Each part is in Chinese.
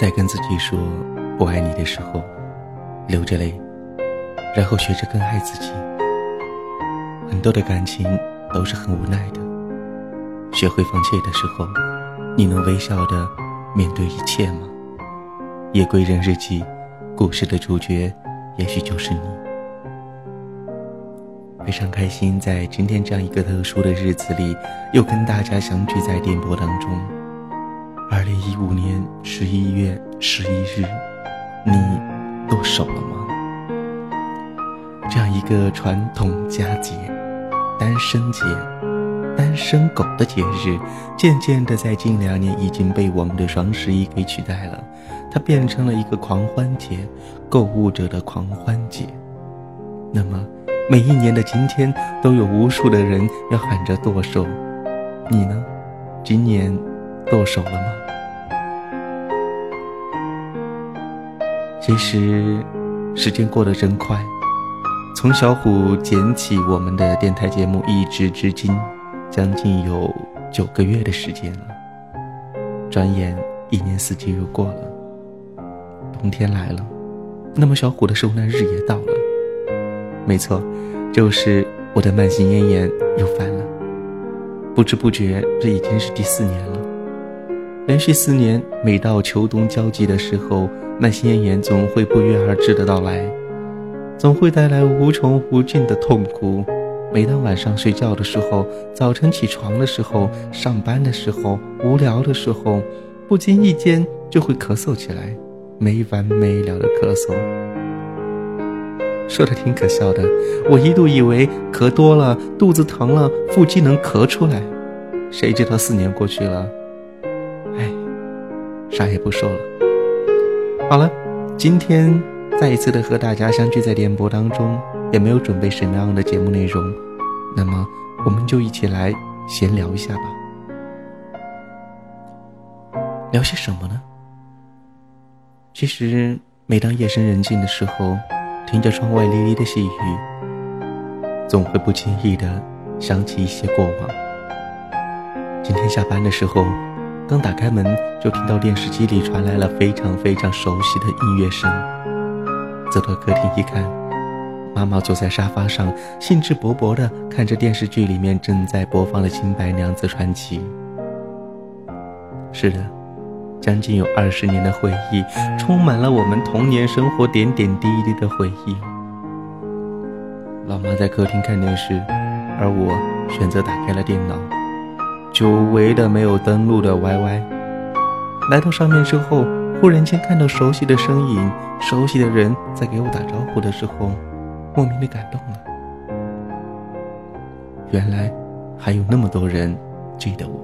在跟自己说不爱你的时候，流着泪，然后学着更爱自己。很多的感情都是很无奈的。学会放弃的时候，你能微笑的面对一切吗？夜归人日记，故事的主角也许就是你。非常开心，在今天这样一个特殊的日子里，又跟大家相聚在电波当中。二零一五年十一月十一日，你剁手了吗？这样一个传统佳节，单身节、单身狗的节日，渐渐的在近两年已经被我们的双十一给取代了，它变成了一个狂欢节，购物者的狂欢节。那么。每一年的今天，都有无数的人要喊着剁手，你呢？今年剁手了吗？其实，时间过得真快，从小虎捡起我们的电台节目，一直至今，将近有九个月的时间了。转眼一年四季又过了，冬天来了，那么小虎的受难日也到了。没错，就是我的慢性咽炎又犯了。不知不觉，这已经是第四年了。连续四年，每到秋冬交集的时候，慢性咽炎总会不约而至的到来，总会带来无穷无尽的痛苦。每当晚上睡觉的时候，早晨起床的时候，上班的时候，无聊的时候，不经意间就会咳嗽起来，没完没了的咳嗽。说的挺可笑的，我一度以为咳多了肚子疼了，腹肌能咳出来，谁知道四年过去了，啥也不说了。好了，今天再一次的和大家相聚在电波当中，也没有准备什么样的节目内容，那么我们就一起来闲聊一下吧。聊些什么呢？其实每当夜深人静的时候。听着窗外沥沥的细雨，总会不经意的想起一些过往。今天下班的时候，刚打开门，就听到电视机里传来了非常非常熟悉的音乐声。走到客厅一看，妈妈坐在沙发上，兴致勃勃的看着电视剧里面正在播放的《新白娘子传奇》。是的。将近有二十年的回忆，充满了我们童年生活点点滴滴的回忆。老妈在客厅看电视，而我选择打开了电脑，久违的没有登录的 YY。来到上面之后，忽然间看到熟悉的身影，熟悉的人在给我打招呼的时候，莫名的感动了。原来还有那么多人记得我。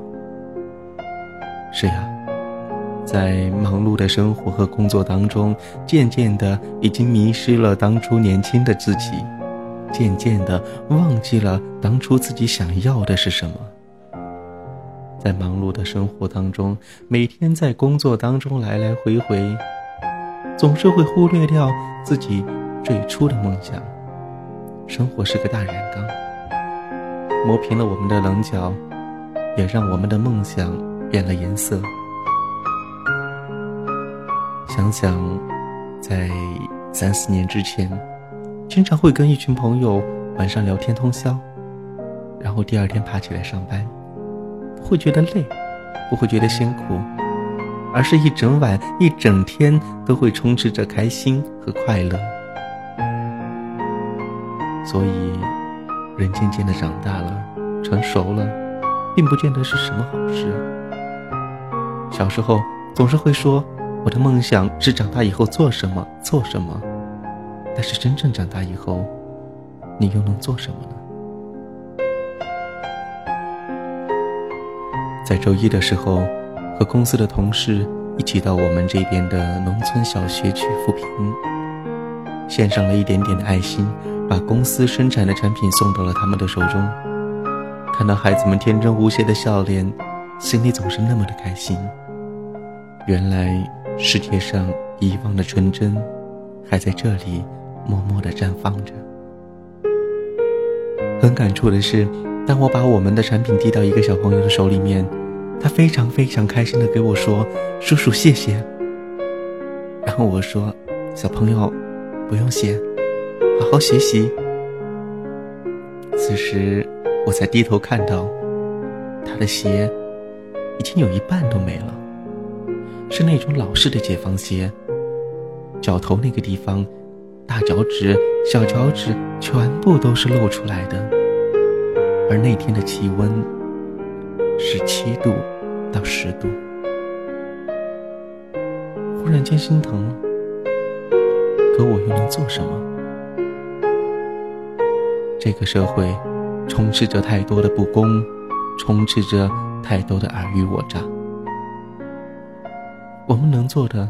是呀。在忙碌的生活和工作当中，渐渐的已经迷失了当初年轻的自己，渐渐的忘记了当初自己想要的是什么。在忙碌的生活当中，每天在工作当中来来回回，总是会忽略掉自己最初的梦想。生活是个大染缸，磨平了我们的棱角，也让我们的梦想变了颜色。想想，在三四年之前，经常会跟一群朋友晚上聊天通宵，然后第二天爬起来上班，会觉得累，不会觉得辛苦，而是一整晚、一整天都会充斥着开心和快乐。所以，人渐渐的长大了，成熟了，并不见得是什么好事。小时候总是会说。我的梦想是长大以后做什么做什么，但是真正长大以后，你又能做什么呢？在周一的时候，和公司的同事一起到我们这边的农村小学去扶贫，献上了一点点的爱心，把公司生产的产品送到了他们的手中。看到孩子们天真无邪的笑脸，心里总是那么的开心。原来。世界上遗忘的纯真，还在这里默默地绽放着。很感触的是，当我把我们的产品递到一个小朋友的手里面，他非常非常开心的给我说：“叔叔，谢谢。”然后我说：“小朋友，不用谢，好好学习。”此时，我才低头看到，他的鞋已经有一半都没了，是那种老式的解放鞋，脚头那个地方，大脚趾、小脚趾全部都是露出来的。而那天的气温是七度到十度。忽然间心疼了，可我又能做什么？这个社会充斥着太多的不公，充斥着太多的尔虞我诈。我们能做的，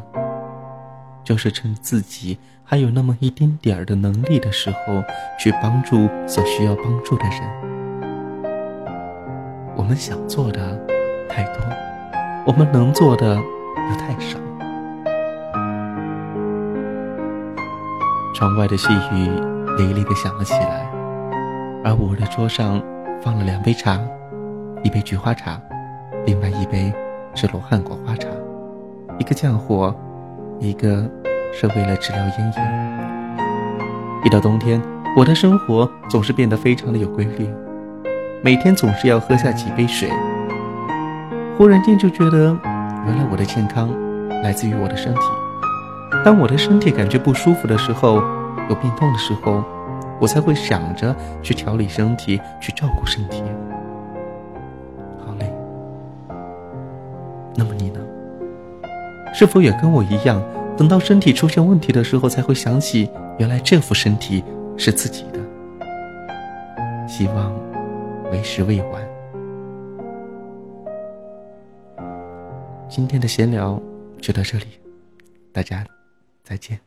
就是趁自己还有那么一丁点儿的能力的时候，去帮助所需要帮助的人。我们想做的太多，我们能做的又太少。窗外的细雨沥沥的响了起来，而我的桌上放了两杯茶，一杯菊花茶，另外一杯是罗汉果花茶，一个降火，一个是为了治疗咽炎。一到冬天，我的生活总是变得非常的有规律，每天总是要喝下几杯水。忽然间就觉得，原来我的健康来自于我的身体。当我的身体感觉不舒服的时候，有病痛的时候，我才会想着去调理身体，去照顾身体。好嘞，那么你呢？是否也跟我一样，等到身体出现问题的时候，才会想起原来这副身体是自己的？希望为时未晚。今天的闲聊就到这里，大家。再见。